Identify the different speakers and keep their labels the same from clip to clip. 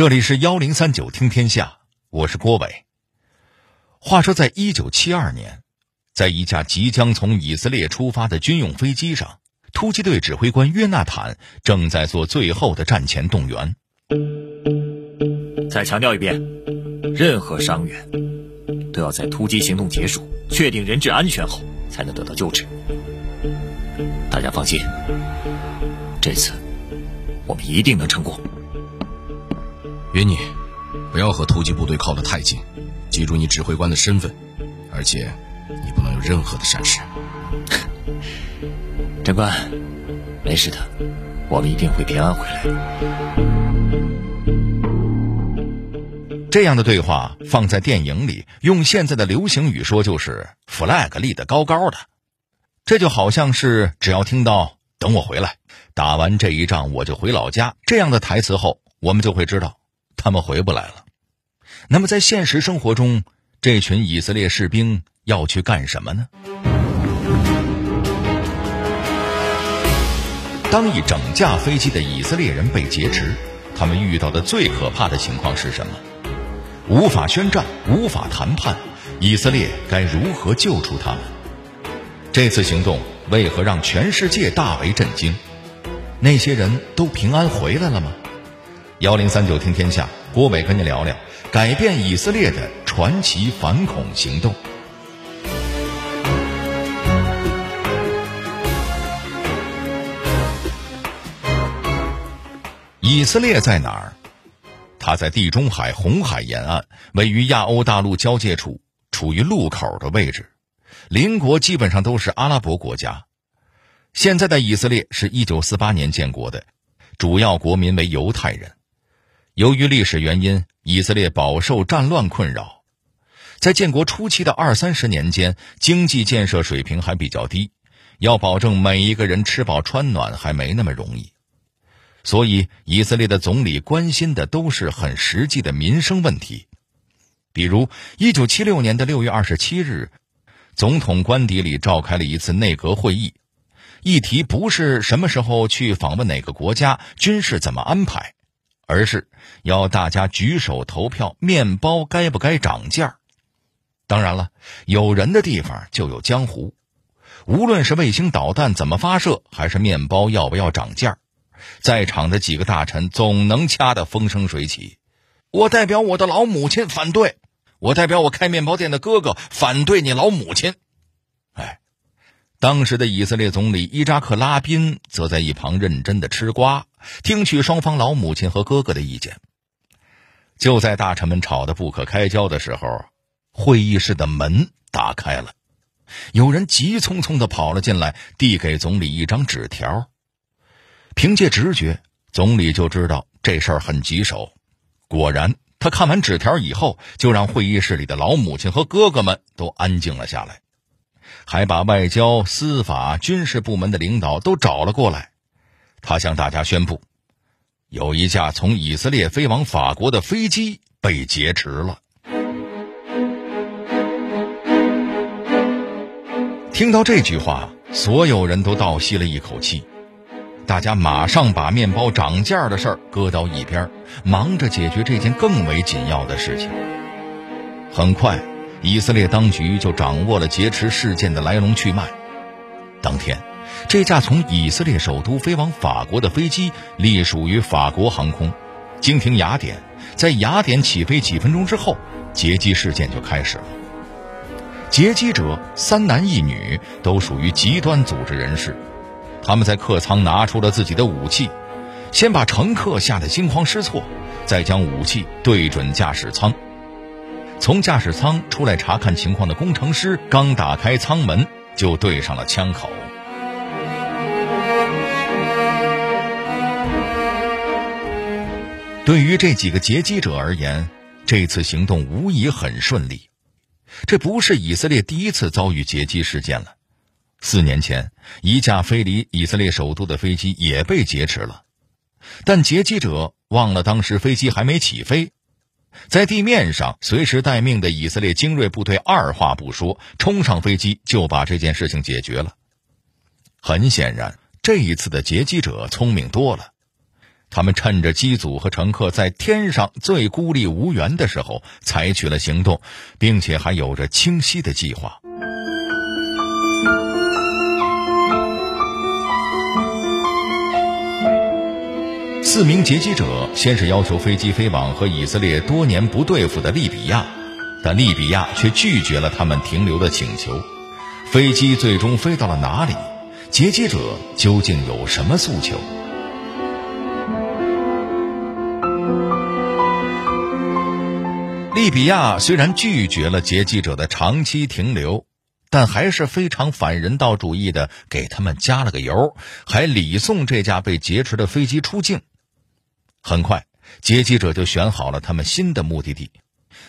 Speaker 1: 这里是幺零三九听天下，我是郭伟。话说，在一九七二年，在一架即将从以色列出发的军用飞机上，突击队指挥官约纳坦正在做最后的战前动员。
Speaker 2: 再强调一遍，任何伤员都要在突击行动结束、确定人质安全后才能得到救治。大家放心，这次我们一定能成功。
Speaker 3: 约你，不要和突击部队靠得太近，记住你指挥官的身份，而且你不能有任何的闪失。
Speaker 2: 长官，没事的，我们一定会平安回来。
Speaker 1: 这样的对话放在电影里，用现在的流行语说就是 “flag 立得高高的”，这就好像是只要听到“等我回来，打完这一仗我就回老家”这样的台词后，我们就会知道。他们回不来了。那么，在现实生活中，这群以色列士兵要去干什么呢？当一整架飞机的以色列人被劫持，他们遇到的最可怕的情况是什么？无法宣战，无法谈判，以色列该如何救出他们？这次行动为何让全世界大为震惊？那些人都平安回来了吗？幺零三九听天下，郭伟跟你聊聊改变以色列的传奇反恐行动。以色列在哪儿？它在地中海红海沿岸，位于亚欧大陆交界处，处于路口的位置。邻国基本上都是阿拉伯国家。现在的以色列是一九四八年建国的，主要国民为犹太人。由于历史原因，以色列饱受战乱困扰，在建国初期的二三十年间，经济建设水平还比较低，要保证每一个人吃饱穿暖还没那么容易，所以以色列的总理关心的都是很实际的民生问题，比如一九七六年的六月二十七日，总统官邸里召开了一次内阁会议，议题不是什么时候去访问哪个国家，军事怎么安排。而是要大家举手投票，面包该不该涨价？当然了，有人的地方就有江湖。无论是卫星导弹怎么发射，还是面包要不要涨价，在场的几个大臣总能掐得风生水起。我代表我的老母亲反对，我代表我开面包店的哥哥反对你老母亲。当时的以色列总理伊扎克·拉宾则在一旁认真的吃瓜。听取双方老母亲和哥哥的意见。就在大臣们吵得不可开交的时候，会议室的门打开了，有人急匆匆的跑了进来，递给总理一张纸条。凭借直觉，总理就知道这事儿很棘手。果然，他看完纸条以后，就让会议室里的老母亲和哥哥们都安静了下来，还把外交、司法、军事部门的领导都找了过来。他向大家宣布，有一架从以色列飞往法国的飞机被劫持了。听到这句话，所有人都倒吸了一口气，大家马上把面包涨价的事儿搁到一边，忙着解决这件更为紧要的事情。很快，以色列当局就掌握了劫持事件的来龙去脉。当天。这架从以色列首都飞往法国的飞机隶属于法国航空，经停雅典，在雅典起飞几分钟之后，劫机事件就开始了。劫机者三男一女，都属于极端组织人士，他们在客舱拿出了自己的武器，先把乘客吓得惊慌失措，再将武器对准驾驶舱。从驾驶舱出来查看情况的工程师刚打开舱门，就对上了枪口。对于这几个劫机者而言，这次行动无疑很顺利。这不是以色列第一次遭遇劫机事件了。四年前，一架飞离以色列首都的飞机也被劫持了，但劫机者忘了当时飞机还没起飞，在地面上随时待命的以色列精锐部队二话不说，冲上飞机就把这件事情解决了。很显然，这一次的劫机者聪明多了。他们趁着机组和乘客在天上最孤立无援的时候，采取了行动，并且还有着清晰的计划。四名劫机者先是要求飞机飞往和以色列多年不对付的利比亚，但利比亚却拒绝了他们停留的请求。飞机最终飞到了哪里？劫机者究竟有什么诉求？利比亚虽然拒绝了劫机者的长期停留，但还是非常反人道主义的给他们加了个油，还礼送这架被劫持的飞机出境。很快，劫机者就选好了他们新的目的地，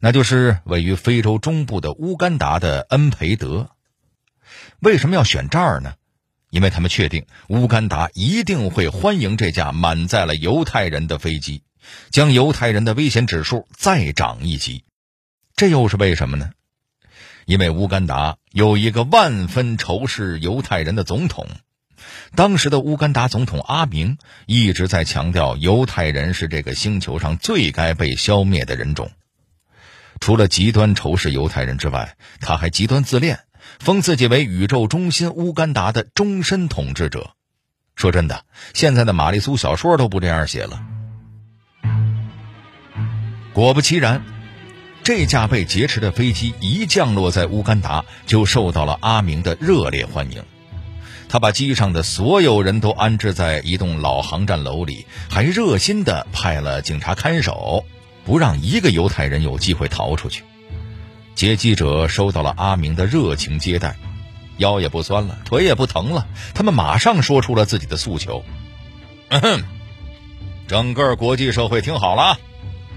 Speaker 1: 那就是位于非洲中部的乌干达的恩培德。为什么要选这儿呢？因为他们确定乌干达一定会欢迎这架满载了犹太人的飞机。将犹太人的危险指数再涨一级，这又是为什么呢？因为乌干达有一个万分仇视犹太人的总统，当时的乌干达总统阿明一直在强调犹太人是这个星球上最该被消灭的人种。除了极端仇视犹太人之外，他还极端自恋，封自己为宇宙中心乌干达的终身统治者。说真的，现在的玛丽苏小说都不这样写了。果不其然，这架被劫持的飞机一降落在乌干达，就受到了阿明的热烈欢迎。他把机上的所有人都安置在一栋老航站楼里，还热心地派了警察看守，不让一个犹太人有机会逃出去。劫机者收到了阿明的热情接待，腰也不酸了，腿也不疼了，他们马上说出了自己的诉求：“整个国际社会听好了。”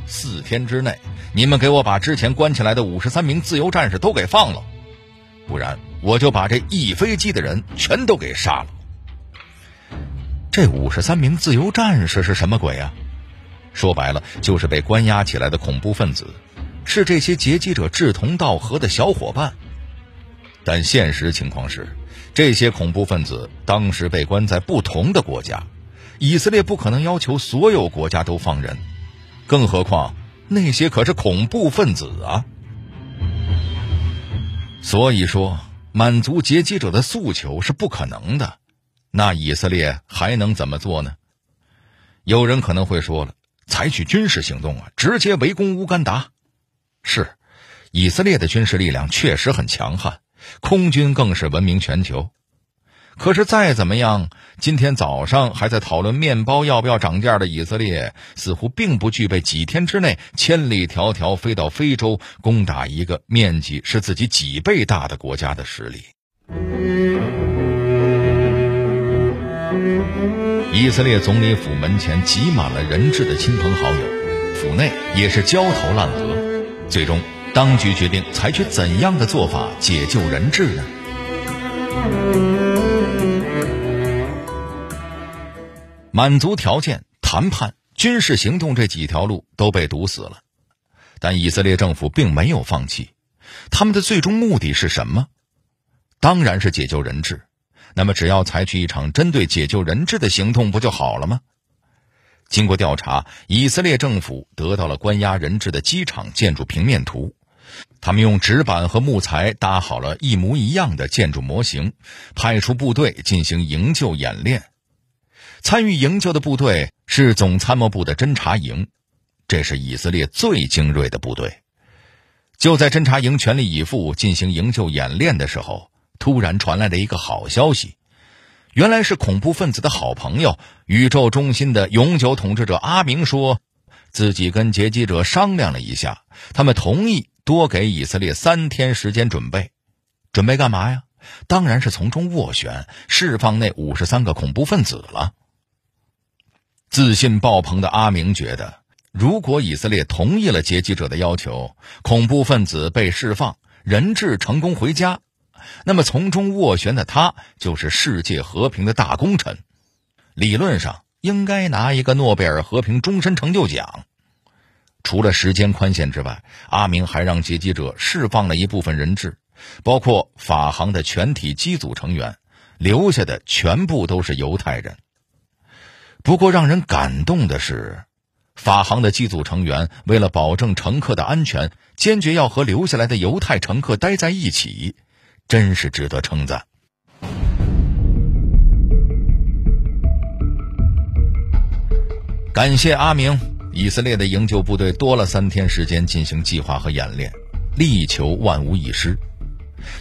Speaker 1: 四天之内，你们给我把之前关起来的五十三名自由战士都给放了，不然我就把这一飞机的人全都给杀了。这五十三名自由战士是什么鬼啊？说白了，就是被关押起来的恐怖分子，是这些劫机者志同道合的小伙伴。但现实情况是，这些恐怖分子当时被关在不同的国家，以色列不可能要求所有国家都放人。更何况，那些可是恐怖分子啊！所以说，满足劫机者的诉求是不可能的。那以色列还能怎么做呢？有人可能会说了，采取军事行动啊，直接围攻乌干达。是，以色列的军事力量确实很强悍，空军更是闻名全球。可是再怎么样，今天早上还在讨论面包要不要涨价的以色列，似乎并不具备几天之内千里迢迢飞到非洲攻打一个面积是自己几倍大的国家的实力。以色列总理府门前挤满了人质的亲朋好友，府内也是焦头烂额。最终，当局决定采取怎样的做法解救人质呢？满足条件、谈判、军事行动这几条路都被堵死了，但以色列政府并没有放弃。他们的最终目的是什么？当然是解救人质。那么，只要采取一场针对解救人质的行动，不就好了吗？经过调查，以色列政府得到了关押人质的机场建筑平面图。他们用纸板和木材搭好了一模一样的建筑模型，派出部队进行营救演练。参与营救的部队是总参谋部的侦察营，这是以色列最精锐的部队。就在侦察营全力以赴进行营救演练的时候，突然传来了一个好消息：原来是恐怖分子的好朋友——宇宙中心的永久统治者阿明说，自己跟劫机者商量了一下，他们同意多给以色列三天时间准备。准备干嘛呀？当然是从中斡旋，释放那五十三个恐怖分子了。自信爆棚的阿明觉得，如果以色列同意了劫机者的要求，恐怖分子被释放，人质成功回家，那么从中斡旋的他就是世界和平的大功臣，理论上应该拿一个诺贝尔和平终身成就奖。除了时间宽限之外，阿明还让劫机者释放了一部分人质，包括法航的全体机组成员，留下的全部都是犹太人。不过，让人感动的是，法航的机组成员为了保证乘客的安全，坚决要和留下来的犹太乘客待在一起，真是值得称赞。感谢阿明，以色列的营救部队多了三天时间进行计划和演练，力求万无一失。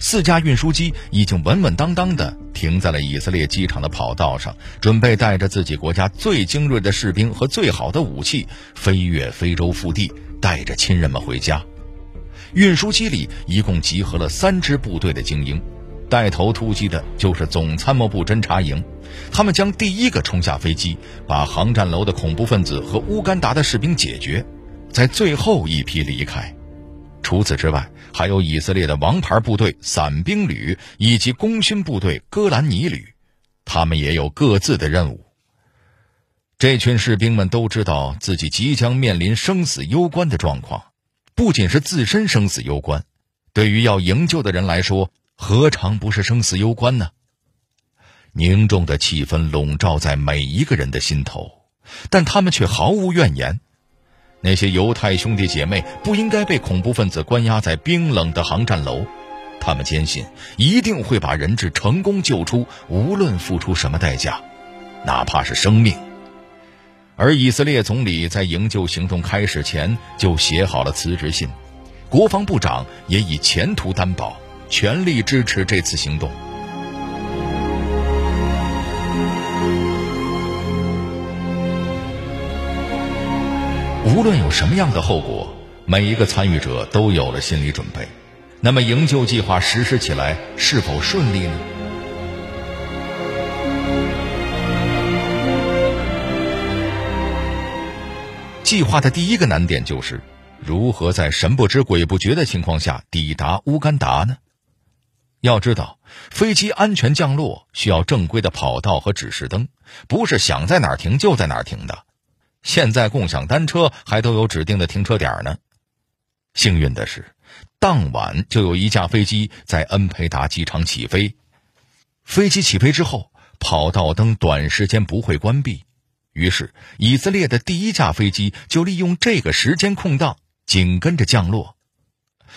Speaker 1: 四架运输机已经稳稳当当地停在了以色列机场的跑道上，准备带着自己国家最精锐的士兵和最好的武器飞越非洲腹地，带着亲人们回家。运输机里一共集合了三支部队的精英，带头突击的就是总参谋部侦察营，他们将第一个冲下飞机，把航站楼的恐怖分子和乌干达的士兵解决，在最后一批离开。除此之外，还有以色列的王牌部队伞兵旅以及功勋部队戈兰尼旅，他们也有各自的任务。这群士兵们都知道自己即将面临生死攸关的状况，不仅是自身生死攸关，对于要营救的人来说，何尝不是生死攸关呢？凝重的气氛笼罩在每一个人的心头，但他们却毫无怨言。那些犹太兄弟姐妹不应该被恐怖分子关押在冰冷的航站楼，他们坚信一定会把人质成功救出，无论付出什么代价，哪怕是生命。而以色列总理在营救行动开始前就写好了辞职信，国防部长也以前途担保，全力支持这次行动。无论有什么样的后果，每一个参与者都有了心理准备。那么，营救计划实施起来是否顺利呢？计划的第一个难点就是如何在神不知鬼不觉的情况下抵达乌干达呢？要知道，飞机安全降落需要正规的跑道和指示灯，不是想在哪儿停就在哪儿停的。现在共享单车还都有指定的停车点呢。幸运的是，当晚就有一架飞机在恩培达机场起飞。飞机起飞之后，跑道灯短时间不会关闭，于是以色列的第一架飞机就利用这个时间空档紧跟着降落。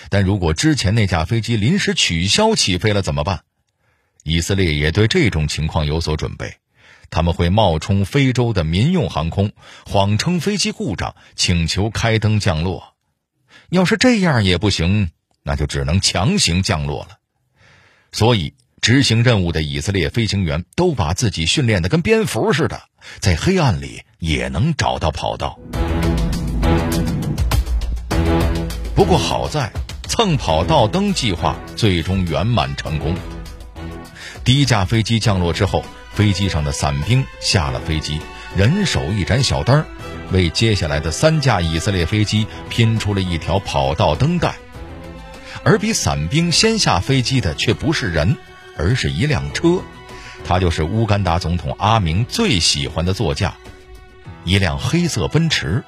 Speaker 1: 但如果之前那架飞机临时取消起飞了怎么办？以色列也对这种情况有所准备。他们会冒充非洲的民用航空，谎称飞机故障，请求开灯降落。要是这样也不行，那就只能强行降落了。所以，执行任务的以色列飞行员都把自己训练的跟蝙蝠似的，在黑暗里也能找到跑道。不过好在，蹭跑道灯计划最终圆满成功。第一架飞机降落之后。飞机上的伞兵下了飞机，人手一盏小灯，为接下来的三架以色列飞机拼出了一条跑道灯带。而比伞兵先下飞机的却不是人，而是一辆车，它就是乌干达总统阿明最喜欢的座驾，一辆黑色奔驰。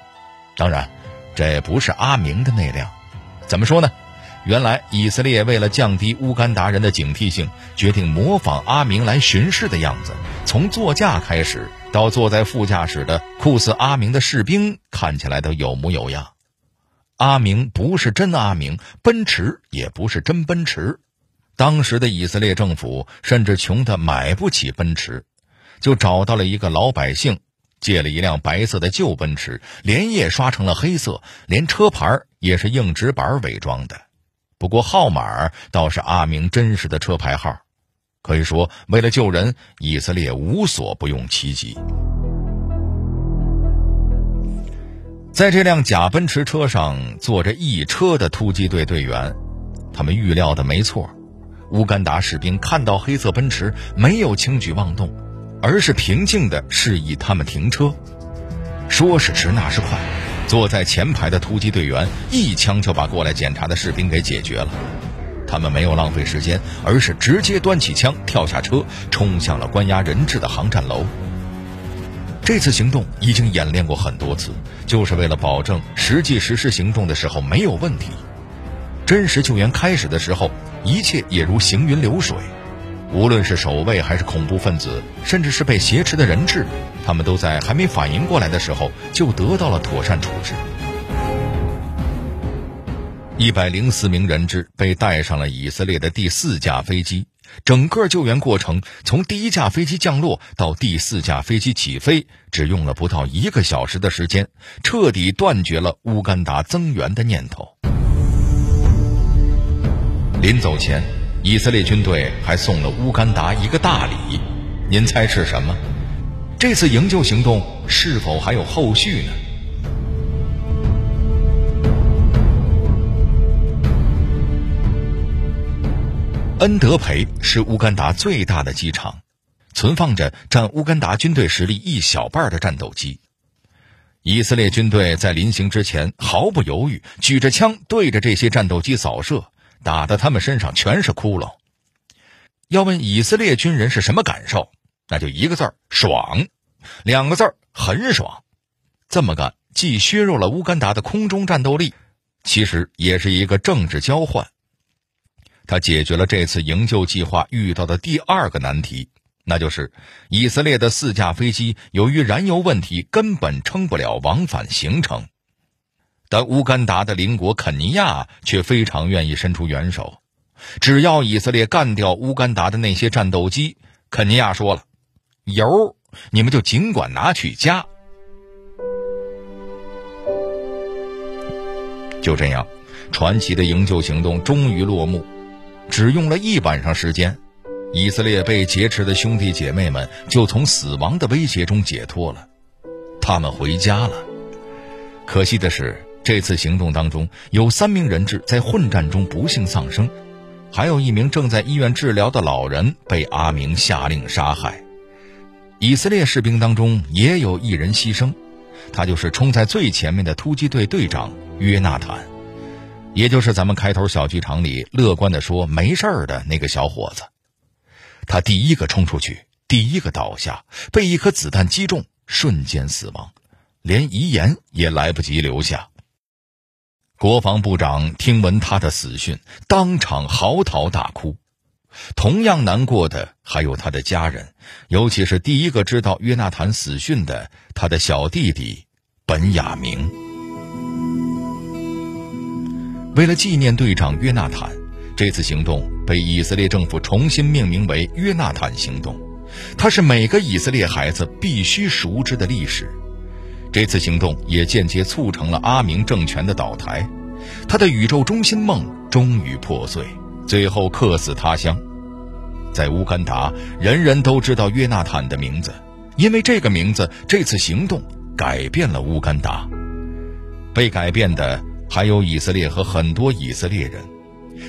Speaker 1: 当然，这不是阿明的那辆。怎么说呢？原来以色列为了降低乌干达人的警惕性，决定模仿阿明来巡视的样子。从座驾开始，到坐在副驾驶的酷似阿明的士兵，看起来都有模有样。阿明不是真阿明，奔驰也不是真奔驰。当时的以色列政府甚至穷得买不起奔驰，就找到了一个老百姓，借了一辆白色的旧奔驰，连夜刷成了黑色，连车牌也是硬纸板伪装的。不过号码倒是阿明真实的车牌号，可以说为了救人，以色列无所不用其极。在这辆假奔驰车上坐着一车的突击队队员，他们预料的没错，乌干达士兵看到黑色奔驰没有轻举妄动，而是平静的示意他们停车。说时迟，那时快。坐在前排的突击队员一枪就把过来检查的士兵给解决了，他们没有浪费时间，而是直接端起枪跳下车，冲向了关押人质的航站楼。这次行动已经演练过很多次，就是为了保证实际实施行动的时候没有问题。真实救援开始的时候，一切也如行云流水。无论是守卫还是恐怖分子，甚至是被挟持的人质，他们都在还没反应过来的时候就得到了妥善处置。一百零四名人质被带上了以色列的第四架飞机。整个救援过程从第一架飞机降落到第四架飞机起飞，只用了不到一个小时的时间，彻底断绝了乌干达增援的念头。临走前，以色列军队还送了乌干达一个大礼，您猜是什么？这次营救行动是否还有后续呢？恩德培是乌干达最大的机场，存放着占乌干达军队实力一小半的战斗机。以色列军队在临行之前毫不犹豫，举着枪对着这些战斗机扫射，打得他们身上全是窟窿。要问以色列军人是什么感受，那就一个字儿：爽；两个字儿：很爽。这么干既削弱了乌干达的空中战斗力，其实也是一个政治交换。他解决了这次营救计划遇到的第二个难题，那就是以色列的四架飞机由于燃油问题根本撑不了往返行程。但乌干达的邻国肯尼亚却非常愿意伸出援手，只要以色列干掉乌干达的那些战斗机，肯尼亚说了：“油你们就尽管拿去加。”就这样，传奇的营救行动终于落幕。只用了一晚上时间，以色列被劫持的兄弟姐妹们就从死亡的威胁中解脱了，他们回家了。可惜的是，这次行动当中有三名人质在混战中不幸丧生，还有一名正在医院治疗的老人被阿明下令杀害。以色列士兵当中也有一人牺牲，他就是冲在最前面的突击队队长约纳坦。也就是咱们开头小剧场里乐观的说没事儿的那个小伙子，他第一个冲出去，第一个倒下，被一颗子弹击中，瞬间死亡，连遗言也来不及留下。国防部长听闻他的死讯，当场嚎啕大哭。同样难过的还有他的家人，尤其是第一个知道约纳坦死讯的他的小弟弟本雅明。为了纪念队长约纳坦，这次行动被以色列政府重新命名为“约纳坦行动”，它是每个以色列孩子必须熟知的历史。这次行动也间接促成了阿明政权的倒台，他的宇宙中心梦终于破碎，最后客死他乡。在乌干达，人人都知道约纳坦的名字，因为这个名字，这次行动改变了乌干达。被改变的。还有以色列和很多以色列人，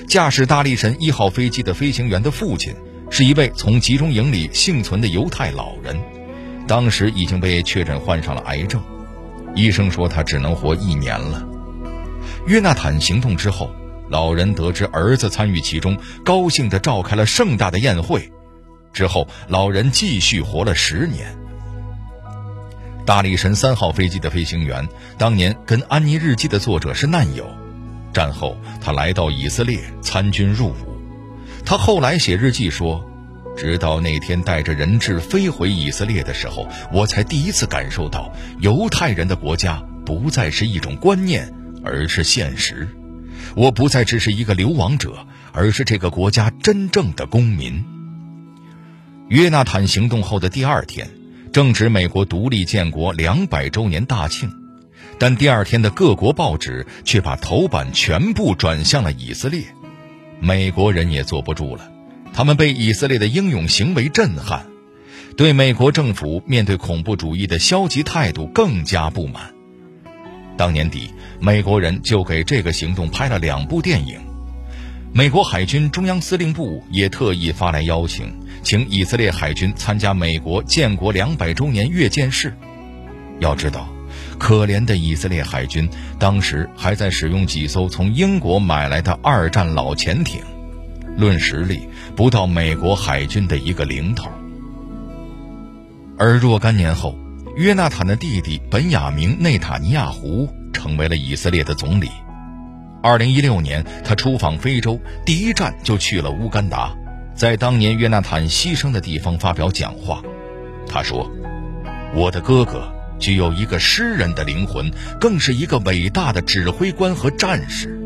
Speaker 1: 驾驶大力神一号飞机的飞行员的父亲是一位从集中营里幸存的犹太老人，当时已经被确诊患上了癌症，医生说他只能活一年了。约纳坦行动之后，老人得知儿子参与其中，高兴地召开了盛大的宴会，之后老人继续活了十年。大力神三号飞机的飞行员，当年跟《安妮日记》的作者是难友。战后，他来到以色列参军入伍。他后来写日记说：“直到那天带着人质飞回以色列的时候，我才第一次感受到犹太人的国家不再是一种观念，而是现实。我不再只是一个流亡者，而是这个国家真正的公民。”约纳坦行动后的第二天。正值美国独立建国两百周年大庆，但第二天的各国报纸却把头版全部转向了以色列。美国人也坐不住了，他们被以色列的英勇行为震撼，对美国政府面对恐怖主义的消极态度更加不满。当年底，美国人就给这个行动拍了两部电影。美国海军中央司令部也特意发来邀请。请以色列海军参加美国建国两百周年阅舰式。要知道，可怜的以色列海军当时还在使用几艘从英国买来的二战老潜艇，论实力不到美国海军的一个零头。而若干年后，约纳坦的弟弟本雅明内塔尼亚胡成为了以色列的总理。二零一六年，他出访非洲，第一站就去了乌干达。在当年约纳坦牺牲的地方发表讲话。他说：“我的哥哥具有一个诗人的灵魂，更是一个伟大的指挥官和战士。”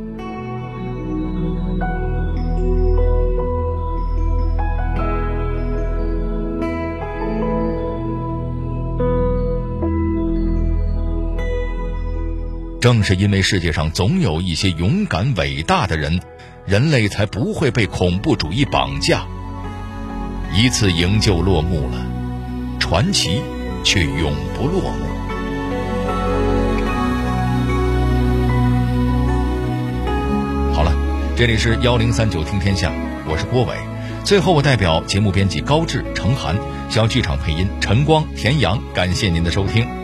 Speaker 1: 正是因为世界上总有一些勇敢伟大的人，人类才不会被恐怖主义绑架。一次营救落幕了，传奇却永不落幕。好了，这里是幺零三九听天下，我是郭伟。最后，我代表节目编辑高志、程涵、小剧场配音陈光、田阳，感谢您的收听。